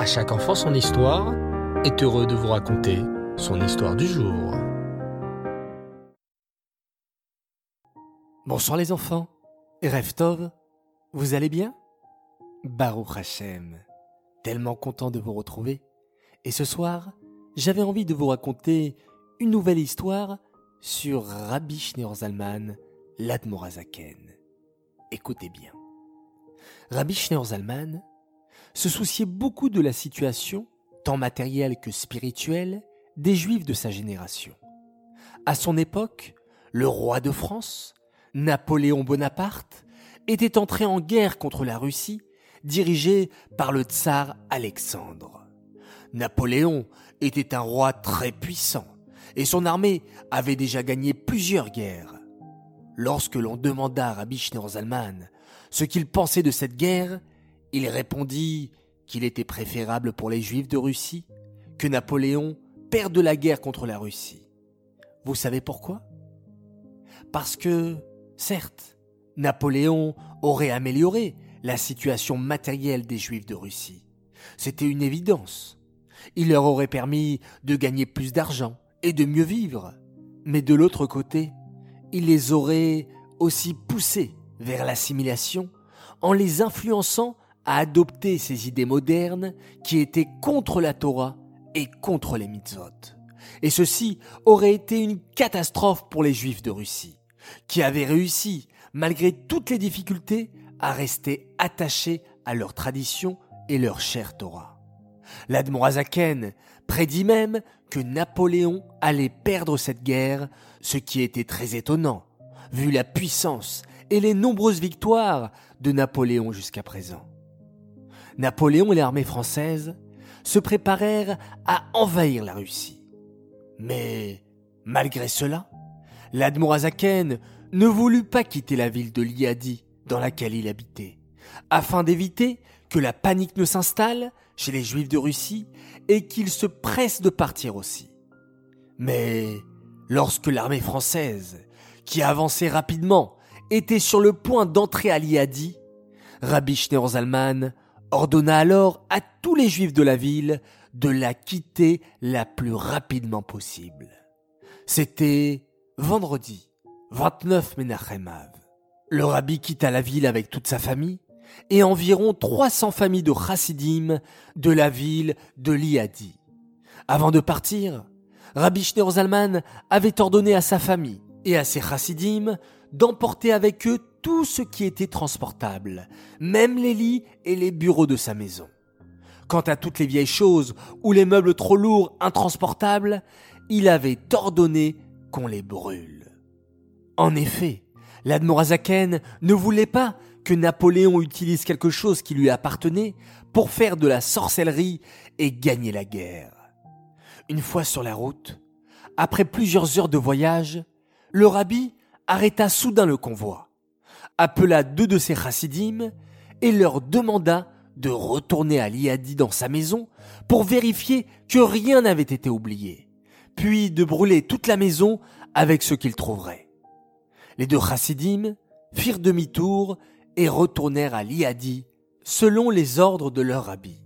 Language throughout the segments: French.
À chaque enfant son histoire est heureux de vous raconter son histoire du jour. Bonsoir les enfants. Reftov, vous allez bien? Baruch Hashem, tellement content de vous retrouver. Et ce soir, j'avais envie de vous raconter une nouvelle histoire sur Rabbi Schneur Zalman, l'Admorazaken. Écoutez bien. Rabbi Schneur Zalman se souciait beaucoup de la situation, tant matérielle que spirituelle, des Juifs de sa génération. À son époque, le roi de France, Napoléon Bonaparte, était entré en guerre contre la Russie, dirigée par le tsar Alexandre. Napoléon était un roi très puissant, et son armée avait déjà gagné plusieurs guerres. Lorsque l'on demanda à Rabbi Zalman ce qu'il pensait de cette guerre, il répondit qu'il était préférable pour les Juifs de Russie que Napoléon perde la guerre contre la Russie. Vous savez pourquoi? Parce que, certes, Napoléon aurait amélioré la situation matérielle des Juifs de Russie. C'était une évidence. Il leur aurait permis de gagner plus d'argent et de mieux vivre. Mais de l'autre côté, il les aurait aussi poussés vers l'assimilation en les influençant à adopter ces idées modernes qui étaient contre la Torah et contre les mitzvot. Et ceci aurait été une catastrophe pour les juifs de Russie, qui avaient réussi, malgré toutes les difficultés, à rester attachés à leur tradition et leur chère Torah. L'Admorazaken prédit même que Napoléon allait perdre cette guerre, ce qui était très étonnant, vu la puissance et les nombreuses victoires de Napoléon jusqu'à présent. Napoléon et l'armée française se préparèrent à envahir la Russie. Mais, malgré cela, l'Admorazaken ne voulut pas quitter la ville de Liadi dans laquelle il habitait, afin d'éviter que la panique ne s'installe chez les Juifs de Russie et qu'ils se pressent de partir aussi. Mais lorsque l'armée française, qui avançait rapidement, était sur le point d'entrer à Liadi, Rabbi Zalman ordonna alors à tous les Juifs de la ville de la quitter la plus rapidement possible. C'était vendredi 29 Menachem Le rabbi quitta la ville avec toute sa famille et environ 300 familles de chassidim de la ville de Liadi. Avant de partir, Rabbi Schneur Zalman avait ordonné à sa famille et à ses chassidim d'emporter avec eux tout ce qui était transportable, même les lits et les bureaux de sa maison. Quant à toutes les vieilles choses ou les meubles trop lourds, intransportables, il avait ordonné qu'on les brûle. En effet, l'Admorazaken ne voulait pas que Napoléon utilise quelque chose qui lui appartenait pour faire de la sorcellerie et gagner la guerre. Une fois sur la route, après plusieurs heures de voyage, le rabbi arrêta soudain le convoi, appela deux de ses chassidim et leur demanda de retourner à Liadi dans sa maison pour vérifier que rien n'avait été oublié, puis de brûler toute la maison avec ce qu'ils trouveraient. Les deux chassidim firent demi-tour et retournèrent à Liadi selon les ordres de leur rabbi.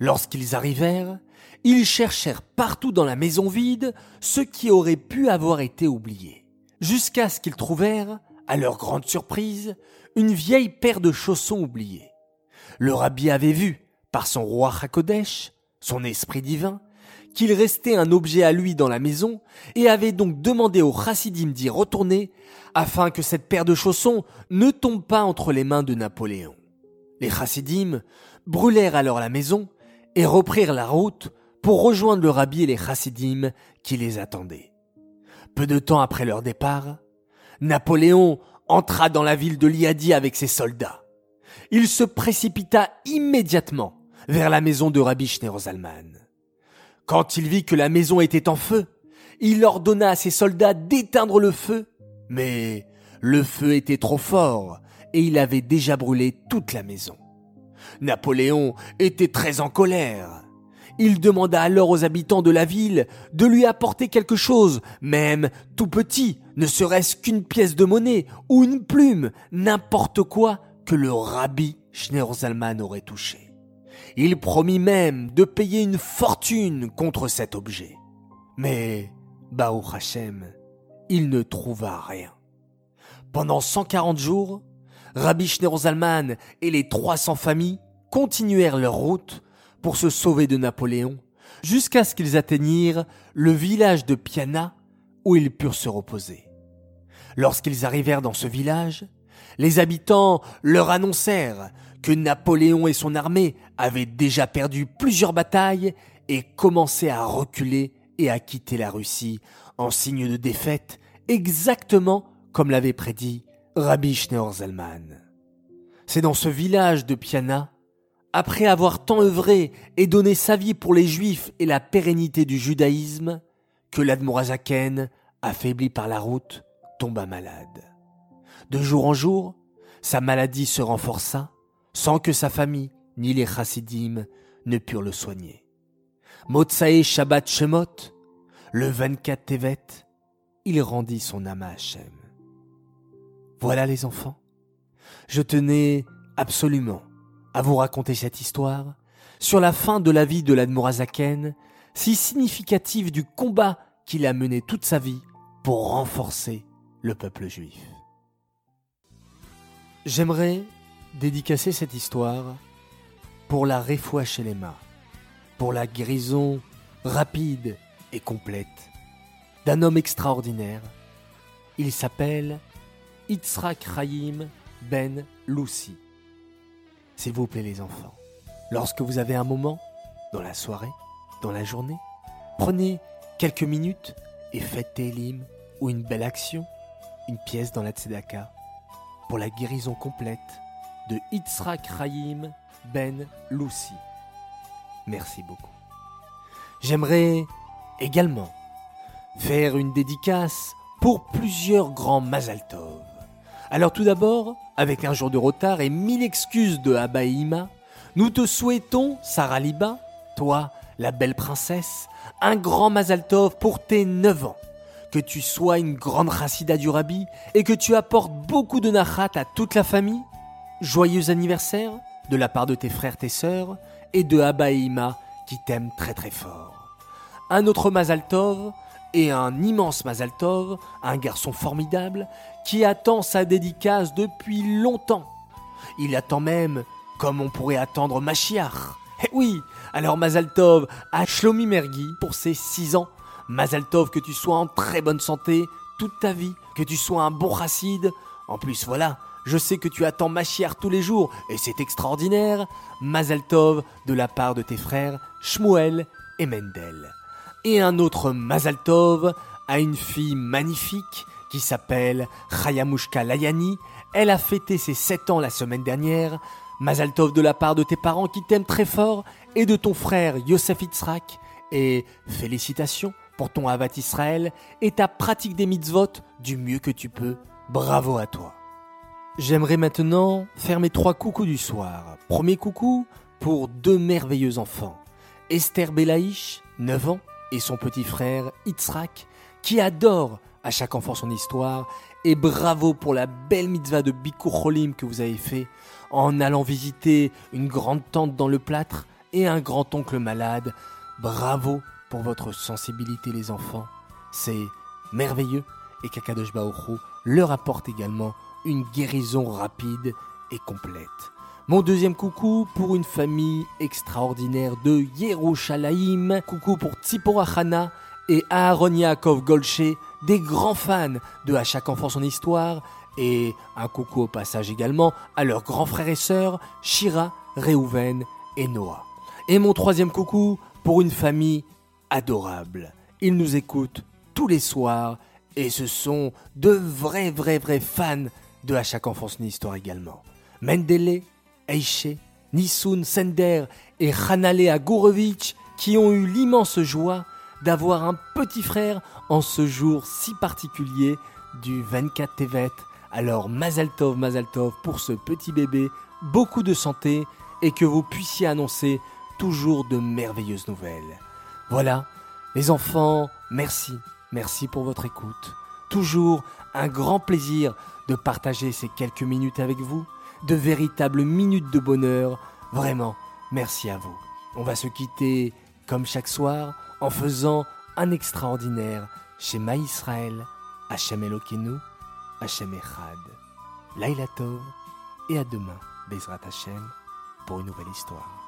Lorsqu'ils arrivèrent, ils cherchèrent partout dans la maison vide ce qui aurait pu avoir été oublié, jusqu'à ce qu'ils trouvèrent, à leur grande surprise, une vieille paire de chaussons oubliés. Le rabbi avait vu, par son roi Hakodesh, son esprit divin, qu'il restait un objet à lui dans la maison et avait donc demandé au chassidim d'y retourner afin que cette paire de chaussons ne tombe pas entre les mains de Napoléon. Les chassidim brûlèrent alors la maison et reprirent la route pour rejoindre le rabbi et les chassidim qui les attendaient. Peu de temps après leur départ, Napoléon entra dans la ville de Liadi avec ses soldats. Il se précipita immédiatement vers la maison de Rabbi Zalman. Quand il vit que la maison était en feu, il ordonna à ses soldats d'éteindre le feu, mais le feu était trop fort et il avait déjà brûlé toute la maison. Napoléon était très en colère. Il demanda alors aux habitants de la ville de lui apporter quelque chose, même tout petit, ne serait-ce qu'une pièce de monnaie ou une plume, n'importe quoi que le rabbi Schneerzalman aurait touché. Il promit même de payer une fortune contre cet objet. Mais, Baruch Hashem, il ne trouva rien. Pendant 140 jours, Rabbi Schneur Zalman et les 300 familles continuèrent leur route pour se sauver de Napoléon jusqu'à ce qu'ils atteignirent le village de Piana où ils purent se reposer. Lorsqu'ils arrivèrent dans ce village, les habitants leur annoncèrent que Napoléon et son armée avaient déjà perdu plusieurs batailles et commençaient à reculer et à quitter la Russie en signe de défaite, exactement comme l'avait prédit Rabbi Schneur Zalman. C'est dans ce village de Piana, après avoir tant œuvré et donné sa vie pour les Juifs et la pérennité du judaïsme, que l'Admorazaken, affaibli par la route, tomba malade. De jour en jour, sa maladie se renforça, sans que sa famille ni les chassidim ne purent le soigner. Motsae Shabbat Shemot, le 24 Tevet, il rendit son âme à Hachem. Voilà les enfants. Je tenais absolument à vous raconter cette histoire sur la fin de la vie de l'Admorazaken, si significative du combat qu'il a mené toute sa vie pour renforcer le peuple juif. J'aimerais dédicacer cette histoire pour la réfoua chez les mains, pour la guérison rapide et complète d'un homme extraordinaire. Il s'appelle Yitzhak Chaim Ben Lucy. S'il vous plaît les enfants, lorsque vous avez un moment, dans la soirée, dans la journée, prenez quelques minutes et faites Télim ou une belle action, une pièce dans la Tzedaka, pour la guérison complète de Yitzhak Chaim Ben Lucy. Merci beaucoup. J'aimerais également faire une dédicace pour plusieurs grands Mazaltov. Alors tout d'abord, avec un jour de retard et mille excuses de Abba nous te souhaitons, Sarah Liba, toi, la belle princesse, un grand Mazaltov pour tes 9 ans. Que tu sois une grande Chassida du Rabbi et que tu apportes beaucoup de nachat à toute la famille. Joyeux anniversaire de la part de tes frères, tes sœurs et de Abba qui t'aiment très très fort. Un autre Mazaltov et un immense Mazaltov, un garçon formidable, qui attend sa dédicace depuis longtemps. Il attend même, comme on pourrait attendre Machiar. Eh oui, alors Mazaltov à Shlomi Mergui pour ses 6 ans. Mazaltov que tu sois en très bonne santé toute ta vie, que tu sois un bon chassid. En plus, voilà, je sais que tu attends Machiar tous les jours et c'est extraordinaire. Mazaltov de la part de tes frères Shmuel et Mendel et un autre Mazaltov a une fille magnifique qui s'appelle Chayamushka Layani. Elle a fêté ses 7 ans la semaine dernière. Mazaltov de la part de tes parents qui t'aiment très fort et de ton frère Yosef Itzrak. Et félicitations pour ton Havat Israël et ta pratique des mitzvot du mieux que tu peux. Bravo à toi. J'aimerais maintenant faire mes trois coucous du soir. Premier coucou pour deux merveilleux enfants. Esther Belaïch, 9 ans, et son petit frère Itzrak, qui adore à chaque enfant son histoire, et bravo pour la belle mitzvah de Bikur Cholim que vous avez fait en allant visiter une grande tante dans le plâtre et un grand-oncle malade. Bravo pour votre sensibilité les enfants. C'est merveilleux et Kakadosh Baoru leur apporte également une guérison rapide et complète. Mon deuxième coucou pour une famille extraordinaire de Yerushalayim. Coucou pour Tzipora Hana et Aaron Yaakov Golche, des grands fans de À chaque enfant son histoire. Et un coucou au passage également à leurs grands frères et sœurs, Shira, Reuven et Noah. Et mon troisième coucou pour une famille adorable. Ils nous écoutent tous les soirs et ce sont de vrais, vrais, vrais fans de À chaque enfant son histoire également. Mendele, Eiche, Nisun Sender et Hanale Agourovitch qui ont eu l'immense joie d'avoir un petit frère en ce jour si particulier du 24 Tevet. Alors Mazaltov, Mazaltov pour ce petit bébé, beaucoup de santé et que vous puissiez annoncer toujours de merveilleuses nouvelles. Voilà, les enfants, merci, merci pour votre écoute. Toujours un grand plaisir de partager ces quelques minutes avec vous de véritables minutes de bonheur. Vraiment, merci à vous. On va se quitter, comme chaque soir, en faisant un extraordinaire Shema Israël, Hachem Elokeinu, Hachem Echad. Laila Tov, et à demain, Bezrat Hachem, pour une nouvelle histoire.